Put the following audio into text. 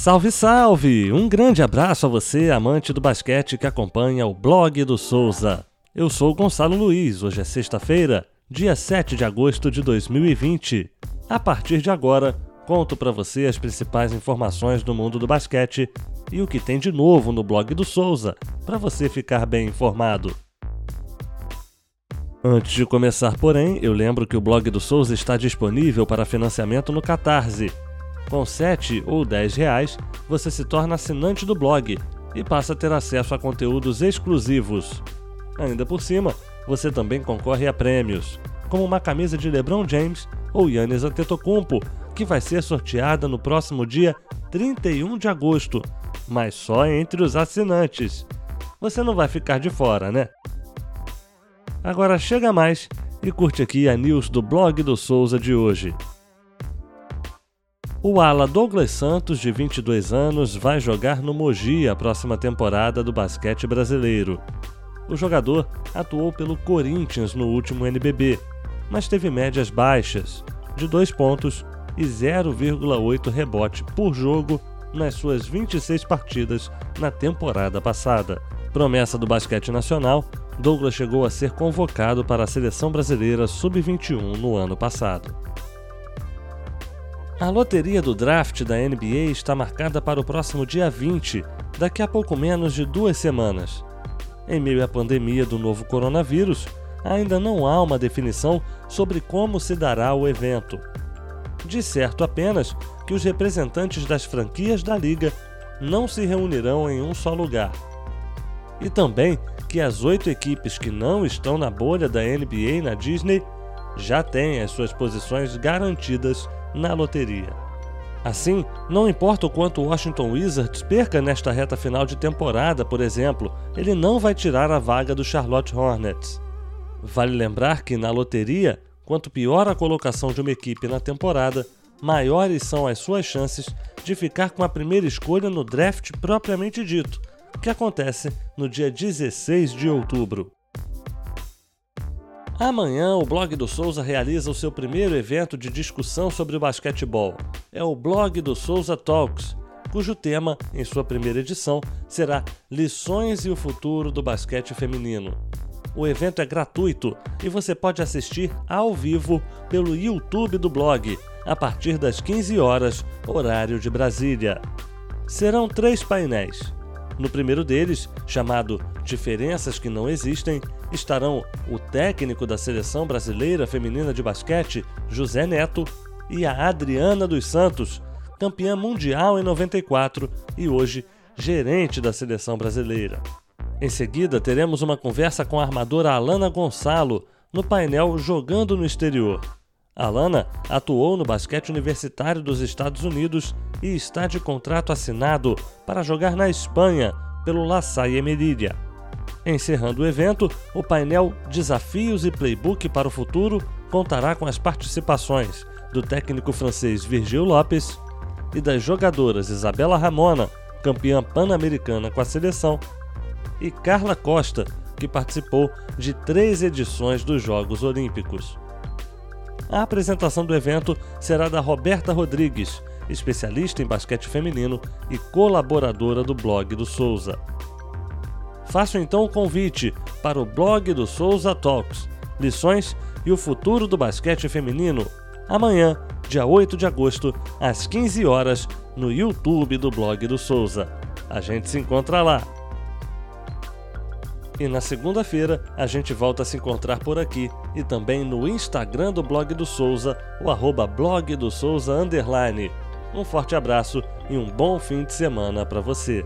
Salve, salve! Um grande abraço a você, amante do basquete que acompanha o blog do Souza. Eu sou Gonçalo Luiz, hoje é sexta-feira, dia 7 de agosto de 2020. A partir de agora, conto para você as principais informações do mundo do basquete e o que tem de novo no blog do Souza, para você ficar bem informado. Antes de começar, porém, eu lembro que o blog do Souza está disponível para financiamento no Catarse. Com 7 ou 10 reais, você se torna assinante do blog e passa a ter acesso a conteúdos exclusivos. Ainda por cima, você também concorre a prêmios, como uma camisa de LeBron James ou Yannis Antetokounmpo, que vai ser sorteada no próximo dia 31 de agosto, mas só entre os assinantes. Você não vai ficar de fora, né? Agora chega mais e curte aqui a news do blog do Souza de hoje. O ala Douglas Santos, de 22 anos, vai jogar no Mogi a próxima temporada do basquete brasileiro. O jogador atuou pelo Corinthians no último NBB, mas teve médias baixas, de 2 pontos e 0,8 rebote por jogo nas suas 26 partidas na temporada passada. Promessa do basquete nacional, Douglas chegou a ser convocado para a seleção brasileira sub-21 no ano passado. A loteria do draft da NBA está marcada para o próximo dia 20, daqui a pouco menos de duas semanas. Em meio à pandemia do novo coronavírus, ainda não há uma definição sobre como se dará o evento. De certo apenas que os representantes das franquias da liga não se reunirão em um só lugar. E também que as oito equipes que não estão na bolha da NBA na Disney já têm as suas posições garantidas na loteria. Assim, não importa o quanto o Washington Wizards perca nesta reta final de temporada, por exemplo, ele não vai tirar a vaga do Charlotte Hornets. Vale lembrar que na loteria, quanto pior a colocação de uma equipe na temporada, maiores são as suas chances de ficar com a primeira escolha no draft propriamente dito, que acontece no dia 16 de outubro. Amanhã, o Blog do Souza realiza o seu primeiro evento de discussão sobre o basquetebol. É o Blog do Souza Talks, cujo tema, em sua primeira edição, será Lições e o Futuro do Basquete Feminino. O evento é gratuito e você pode assistir ao vivo pelo YouTube do blog, a partir das 15 horas, horário de Brasília. Serão três painéis. No primeiro deles, chamado Diferenças que Não Existem, estarão o técnico da seleção brasileira feminina de basquete, José Neto, e a Adriana dos Santos, campeã mundial em 94 e hoje gerente da seleção brasileira. Em seguida, teremos uma conversa com a armadora Alana Gonçalo no painel Jogando no Exterior. Alana atuou no basquete universitário dos Estados Unidos e está de contrato assinado para jogar na Espanha pelo La Salle Melilla. Encerrando o evento, o painel Desafios e Playbook para o Futuro contará com as participações do técnico francês Virgil Lopes e das jogadoras Isabela Ramona, campeã pan-americana com a seleção, e Carla Costa, que participou de três edições dos Jogos Olímpicos. A apresentação do evento será da Roberta Rodrigues, especialista em basquete feminino e colaboradora do blog do Souza. Faço então o convite para o blog do Souza Talks, lições e o futuro do basquete feminino, amanhã, dia 8 de agosto, às 15 horas, no YouTube do blog do Souza. A gente se encontra lá. E na segunda-feira a gente volta a se encontrar por aqui e também no Instagram do blog do Souza, o arroba blog do Souza underline. Um forte abraço e um bom fim de semana para você.